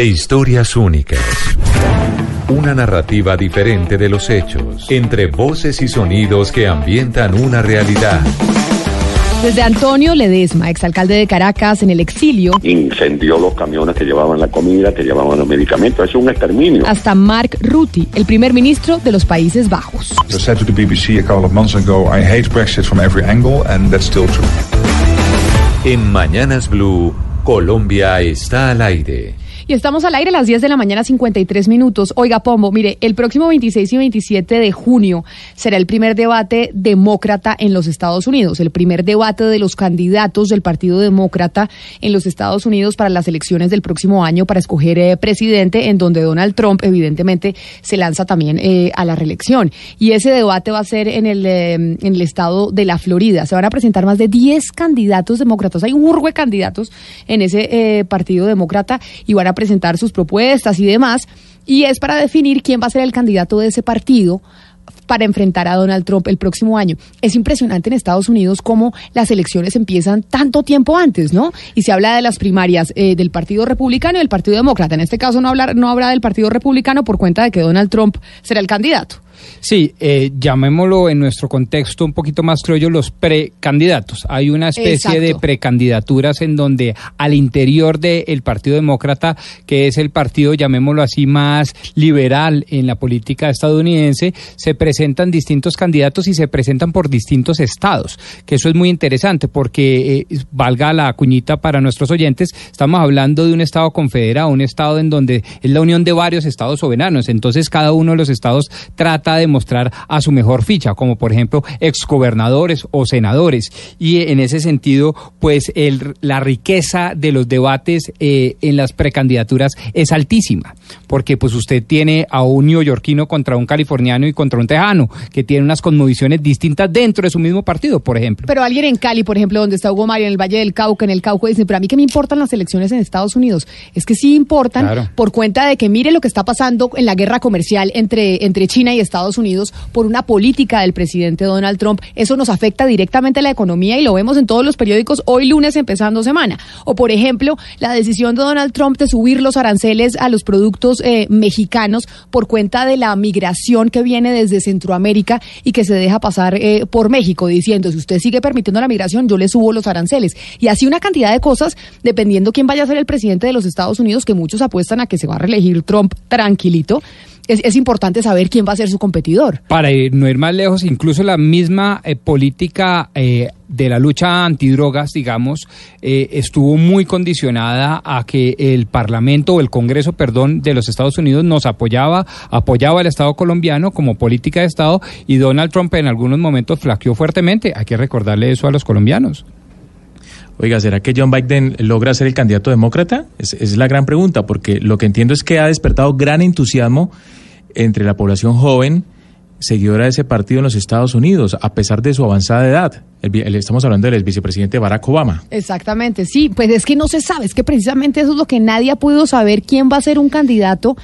de historias únicas. Una narrativa diferente de los hechos, entre voces y sonidos que ambientan una realidad. Desde Antonio Ledesma, exalcalde de Caracas, en el exilio. Incendió los camiones que llevaban la comida, que llevaban los medicamentos. Es un exterminio. Hasta Mark Rutte, el primer ministro de los Países Bajos. I said to the BBC a couple of months ago, I hate Brexit from every angle, and that's still true. En Mañanas Blue, Colombia está al aire. Y estamos al aire a las 10 de la mañana, 53 minutos. Oiga, Pombo, mire, el próximo 26 y 27 de junio será el primer debate demócrata en los Estados Unidos, el primer debate de los candidatos del Partido Demócrata en los Estados Unidos para las elecciones del próximo año para escoger eh, presidente, en donde Donald Trump, evidentemente, se lanza también eh, a la reelección. Y ese debate va a ser en el, eh, en el estado de la Florida. Se van a presentar más de 10 candidatos demócratas. Hay un urgo de candidatos en ese Partido Demócrata y van a presentar sus propuestas y demás, y es para definir quién va a ser el candidato de ese partido para enfrentar a Donald Trump el próximo año. Es impresionante en Estados Unidos cómo las elecciones empiezan tanto tiempo antes, ¿no? Y se habla de las primarias eh, del Partido Republicano y del Partido Demócrata. En este caso no, hablar, no habrá del Partido Republicano por cuenta de que Donald Trump será el candidato. Sí, eh, llamémoslo en nuestro contexto un poquito más criollo los precandidatos. Hay una especie Exacto. de precandidaturas en donde al interior del Partido Demócrata, que es el partido, llamémoslo así, más liberal en la política estadounidense, se presentan distintos candidatos y se presentan por distintos estados. Que eso es muy interesante porque, eh, valga la cuñita para nuestros oyentes, estamos hablando de un estado confederado, un estado en donde es la unión de varios estados soberanos. Entonces cada uno de los estados trata de mostrar a su mejor ficha, como por ejemplo exgobernadores o senadores. Y en ese sentido, pues el, la riqueza de los debates eh, en las precandidaturas es altísima, porque pues usted tiene a un neoyorquino contra un californiano y contra un tejano, que tiene unas conmovisiones distintas dentro de su mismo partido, por ejemplo. Pero alguien en Cali, por ejemplo, donde está Hugo Mario, en el Valle del Cauca, en el Cauca, dice, pero a mí qué me importan las elecciones en Estados Unidos. Es que sí importan Claro. por cuenta de que mire lo que está pasando en la guerra comercial entre, entre China y Estados Unidos por una política del presidente Donald Trump. Eso nos afecta directamente a la economía y lo vemos en todos los periódicos hoy lunes empezando semana. O por ejemplo, la decisión de Donald Trump de subir los aranceles a los productos eh, mexicanos por cuenta de la migración que viene desde Centroamérica y que se deja pasar eh, por México, diciendo, si usted sigue permitiendo la migración, yo le subo los aranceles. Y así una cantidad de cosas, dependiendo quién vaya a ser el presidente de los Estados Unidos, que muchos apuestan a que se va a reelegir Trump tranquilito. Es, importante saber quién va a ser su competidor. Para ir- no ir más lejos, incluso la misma eh, política eh, de la lucha antidrogas, digamos, eh, estuvo muy condicionada a que el Parlamento o el Congreso, perdón, de los Estados Unidos nos apoyaba, apoyaba al Estado colombiano como política de Estado y Donald Trump en algunos momentos flaqueó fuertemente. Hay que recordarle eso a los colombianos. Oiga, ¿será que John Biden logra ser el candidato demócrata? Es, es la gran pregunta, porque lo que entiendo es que ha despertado gran entusiasmo entre la población joven seguidora de ese partido en los Estados Unidos, a pesar de su avanzada edad. El el- estamos hablando del vicepresidente Barack Obama. Exactamente, sí, pues es que no se sabe, es que precisamente eso es lo que nadie ha podido saber quién va a ser un candidato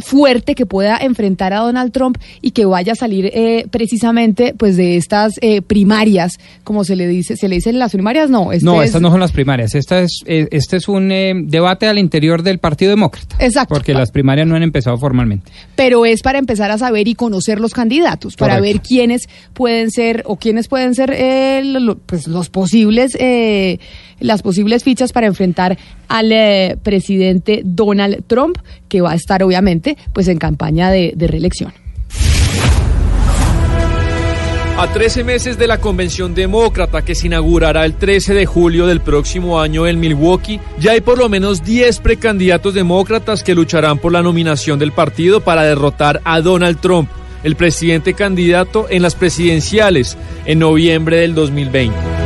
fuerte que pueda enfrentar a Donald Trump y que vaya a salir eh, precisamente pues de estas eh, primarias, como se le dice, se le dicen las primarias, no, este no, es- estas no son las primarias. Esta es, eh, este es un eh, debate al interior del Partido Demócrata. Exacto. Porque las primarias no han empezado formalmente. pero es para empezar a saber y conocer los candidatos, para Correcto. ver quiénes pueden ser o quiénes pueden ser eh, lo- lo- pues los posibles eh, las posibles fichas para enfrentar al eh, presidente Donald Trump, que va a estar obviamente pues en campaña de, de reelección. A 13 meses de la convención demócrata que se inaugurará el 13 de julio del próximo año en Milwaukee, ya hay por lo menos 10 precandidatos demócratas que lucharán por la nominación del partido para derrotar a Donald Trump, el presidente candidato en las presidenciales en noviembre del 2020.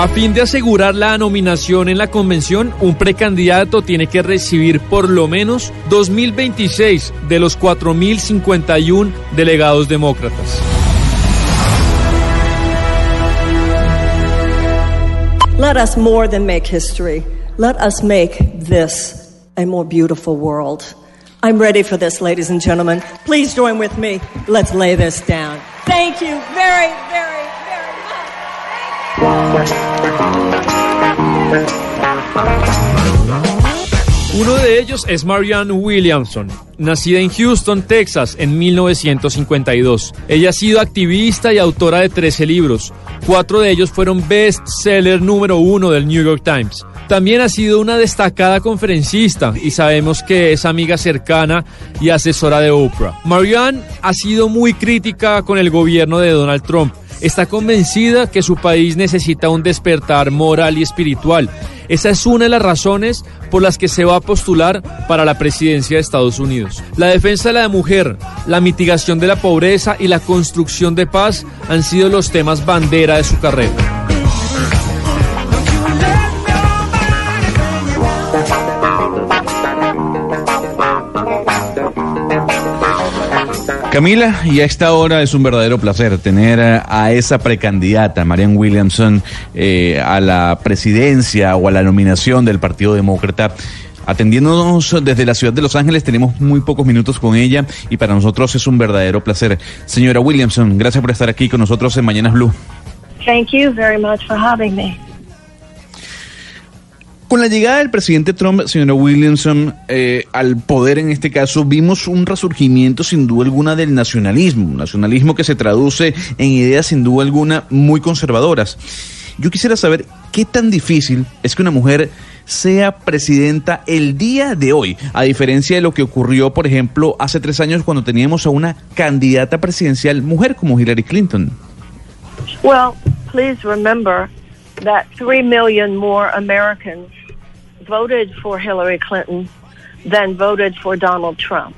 A fin de asegurar la nominación en la convención, un precandidato tiene que recibir por lo menos 2026 de los 4.051 delegados demócratas. Let us more than make history. Let us make this a more beautiful world. I'm ready for this, ladies and gentlemen. Please join with me. Let's lay this down. Thank you very, very. Uno de ellos es Marianne Williamson, nacida en Houston, Texas, en 1952. Ella ha sido activista y autora de 13 libros. Cuatro de ellos fueron bestseller número uno del New York Times. También ha sido una destacada conferencista y sabemos que es amiga cercana y asesora de Oprah. Marianne ha sido muy crítica con el gobierno de Donald Trump. Está convencida que su país necesita un despertar moral y espiritual. Esa es una de las razones por las que se va a postular para la presidencia de Estados Unidos. La defensa de la mujer, la mitigación de la pobreza y la construcción de paz han sido los temas bandera de su carrera. Camila, y a esta hora es un verdadero placer tener a esa precandidata, Marianne Williamson, eh, a la presidencia o a la nominación del Partido Demócrata. Atendiéndonos desde la ciudad de Los Ángeles, tenemos muy pocos minutos con ella y para nosotros es un verdadero placer. Señora Williamson, gracias por estar aquí con nosotros en Mañanas Blue. Thank you very much for having me. Con la llegada del presidente Trump, señora Williamson, eh, al poder en este caso, vimos un resurgimiento sin duda alguna del nacionalismo, un nacionalismo que se traduce en ideas sin duda alguna muy conservadoras. Yo quisiera saber qué tan difícil es que una mujer sea presidenta el día de hoy, a diferencia de lo que ocurrió, por ejemplo, hace tres años cuando teníamos a una candidata presidencial mujer como Hillary Clinton. Well, please remember that three million more Americans voted for Hillary Clinton than voted for Donald Trump.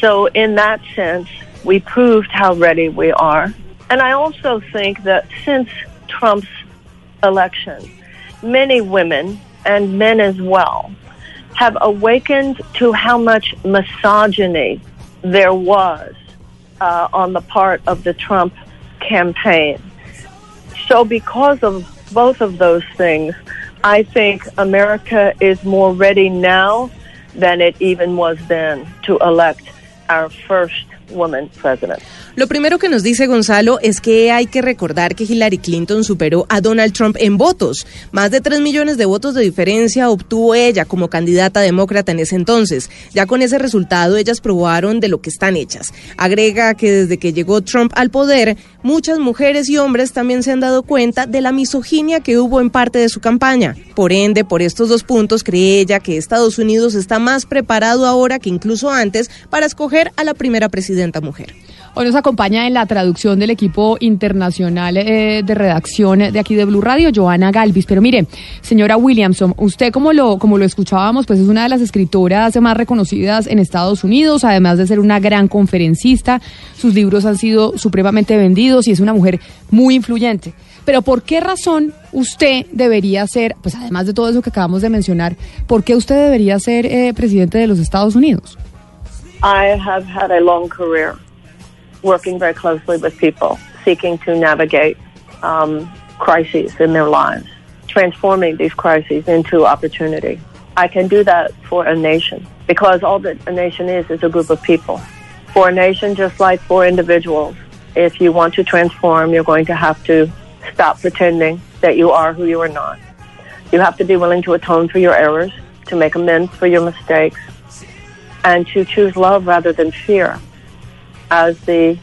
So, in that sense, we proved how ready we are. And I also think that since Trump's election, many women and men as well have awakened to how much misogyny there was uh, on the part of the Trump campaign. So, because of both of those things, I think America is more ready now than it even was then to elect our first woman president. Lo primero que nos dice Gonzalo es que hay que recordar que Hillary Clinton superó a Donald Trump en votos. Más de 3 millones de votos de diferencia obtuvo ella como candidata demócrata en ese entonces. Ya con ese resultado ellas probaron de lo que están hechas. Agrega que desde que llegó Trump al poder, muchas mujeres y hombres también se han dado cuenta de la misoginia que hubo en parte de su campaña. Por ende, por estos dos puntos, cree ella que Estados Unidos está más preparado ahora que incluso antes para escoger a la primera presidenta mujer. Hoy nos acompaña en la traducción del equipo internacional eh, de redacción de aquí de Blue Radio, Joana Galvis. Pero mire, señora Williamson, usted como lo, como lo escuchábamos, pues es una de las escritoras más reconocidas en Estados Unidos, además de ser una gran conferencista. Sus libros han sido supremamente vendidos y es una mujer muy influyente. Pero ¿por qué razón usted debería ser, pues además de todo eso que acabamos de mencionar, por qué usted debería ser eh, presidente de los Estados Unidos? I have had a long career. Working very closely with people, seeking to navigate um, crises in their lives, transforming these crises into opportunity. I can do that for a nation because all that a nation is is a group of people. For a nation, just like for individuals, if you want to transform, you're going to have to stop pretending that you are who you are not. You have to be willing to atone for your errors, to make amends for your mistakes, and to choose love rather than fear as the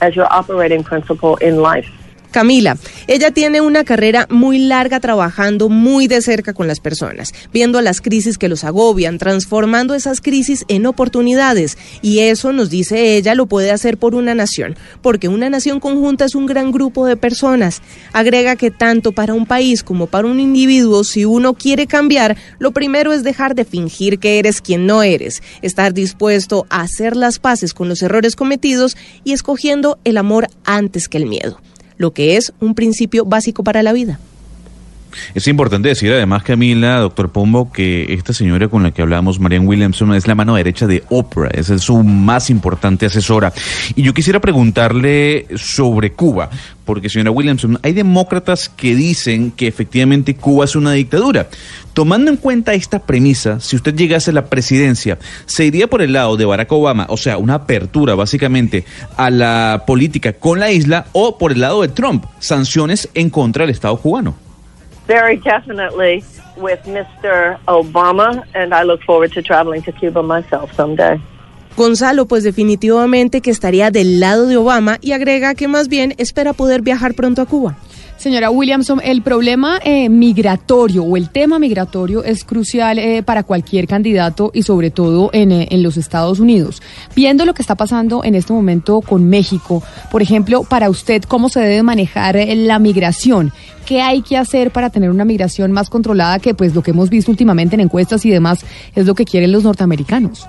as your operating principle in life. Camila, ella tiene una carrera muy larga trabajando muy de cerca con las personas, viendo las crisis que los agobian, transformando esas crisis en oportunidades. Y eso, nos dice ella, lo puede hacer por una nación, porque una nación conjunta es un gran grupo de personas. Agrega que tanto para un país como para un individuo, si uno quiere cambiar, lo primero es dejar de fingir que eres quien no eres, estar dispuesto a hacer las paces con los errores cometidos y escogiendo el amor antes que el miedo lo que es un principio básico para la vida. Es importante decir además, Camila, doctor Pombo, que esta señora con la que hablamos, Marianne Williamson, es la mano derecha de Oprah, es su más importante asesora. Y yo quisiera preguntarle sobre Cuba, porque señora Williamson, hay demócratas que dicen que efectivamente Cuba es una dictadura. Tomando en cuenta esta premisa, si usted llegase a la presidencia, ¿se iría por el lado de Barack Obama, o sea, una apertura básicamente a la política con la isla, o por el lado de Trump, sanciones en contra del Estado cubano? Very definitely, with Mr. Obama, and I look forward to traveling to Cuba myself someday. Gonzalo, pues definitivamente que estaría del lado de Obama y agrega que más bien espera poder viajar pronto a Cuba. Señora Williamson, el problema eh, migratorio o el tema migratorio es crucial eh, para cualquier candidato y sobre todo en, eh, en, los Estados Unidos. Viendo lo que está pasando en este momento con México, por ejemplo, para usted, ¿cómo se debe manejar la migración? ¿Qué hay que hacer para tener una migración más controlada que pues lo que hemos visto últimamente en encuestas y demás es lo que quieren los norteamericanos?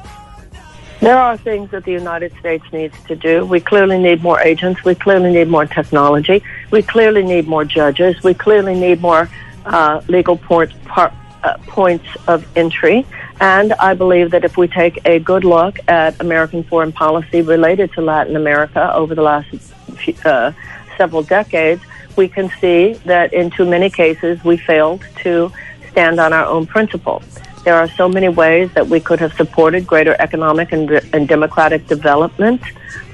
There are things that the United States needs to do. We clearly need more agents. We clearly need more technology. We clearly need more judges. We clearly need more uh, legal point, par, uh, points of entry. And I believe that if we take a good look at American foreign policy related to Latin America over the last few, uh, several decades, we can see that in too many cases we failed to stand on our own principles. There are so many ways that we could have supported greater economic and, and democratic development,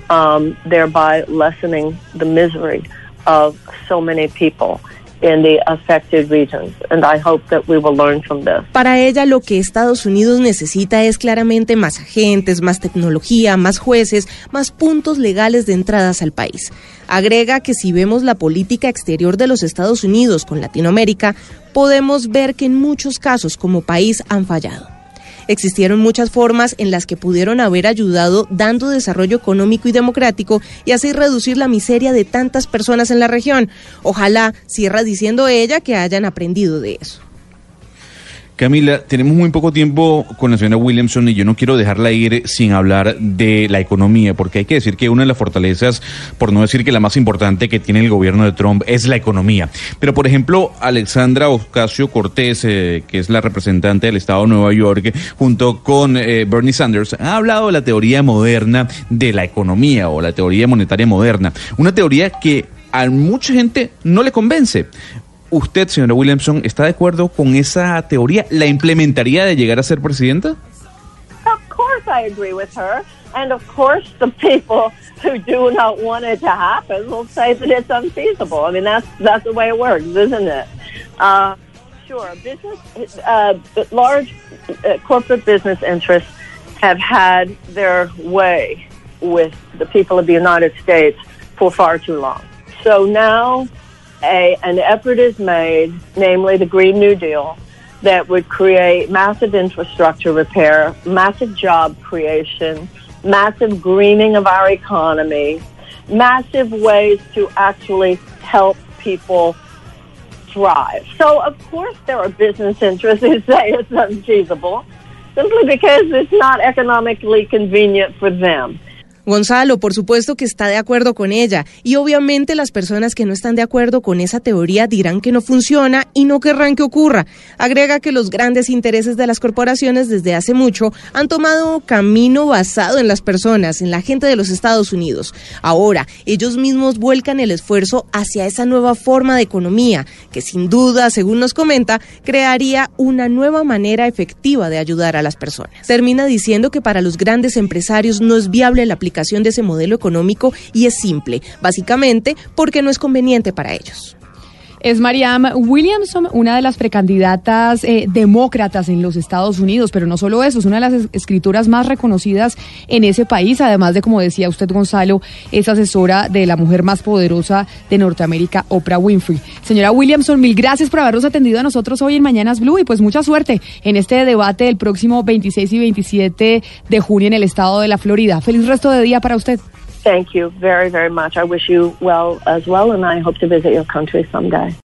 um, thereby lessening the misery of so many people. In the affected regions, and I hope that we will learn from this. Para ella, lo que Estados Unidos necesita es claramente más agentes, más tecnología, más jueces, más puntos legales de entradas al país. Agrega que si vemos la política exterior de los Estados Unidos con Latinoamérica, podemos ver que en muchos casos como país han fallado. Existieron muchas formas en las que pudieron haber ayudado dando desarrollo económico y democrático y así reducir la miseria de tantas personas en la región. Ojalá, cierra diciendo ella, que hayan aprendido de eso. Camila, tenemos muy poco tiempo con la señora Williamson y yo no quiero dejarla ir sin hablar de la economía, porque hay que decir que una de las fortalezas, por no decir que la más importante que tiene el gobierno de Trump es la economía. Pero, por ejemplo, Alexandra Ocasio Cortés, eh, que es la representante del Estado de Nueva York, junto con eh, Bernie Sanders, ha hablado de la teoría moderna de la economía o la teoría monetaria moderna. Una teoría que a mucha gente no le convence. ¿Usted, señora Williamson, está de acuerdo con esa teoría? ¿La implementaría de llegar a ser presidenta? Of course I agree with her. And of course the people who do not want it to happen will say that it's unfeasible. I mean, that's, that's the way it works, isn't it? Uh, sure. Business, uh, large uh, corporate business interests have had their way with the people of the United States for far too long. So now a, an effort is made, namely the Green New Deal, that would create massive infrastructure repair, massive job creation, massive greening of our economy, massive ways to actually help people thrive. So, of course, there are business interests who say it's unfeasible simply because it's not economically convenient for them. Gonzalo, por supuesto que está de acuerdo con ella y obviamente las personas que no están de acuerdo con esa teoría dirán que no funciona y no querrán que ocurra. Agrega que los grandes intereses de las corporaciones desde hace mucho han tomado camino basado en las personas, en la gente de los Estados Unidos. Ahora, ellos mismos vuelcan el esfuerzo hacia esa nueva forma de economía que sin duda, según nos comenta, crearía una nueva manera efectiva de ayudar a las personas. Termina diciendo que para los grandes empresarios no es viable la aplicación de ese modelo económico y es simple, básicamente porque no es conveniente para ellos. Es Mariam Williamson, una de las precandidatas eh, demócratas en los Estados Unidos, pero no solo eso, es una de las escritoras más reconocidas en ese país, además de, como decía usted, Gonzalo, es asesora de la mujer más poderosa de Norteamérica, Oprah Winfrey. Señora Williamson, mil gracias por habernos atendido a nosotros hoy en Mañanas Blue y pues mucha suerte en este debate del próximo 26 y 27 de junio en el estado de la Florida. Feliz resto de día para usted. Thank you very, very much. I wish you well as well, and I hope to visit your country someday.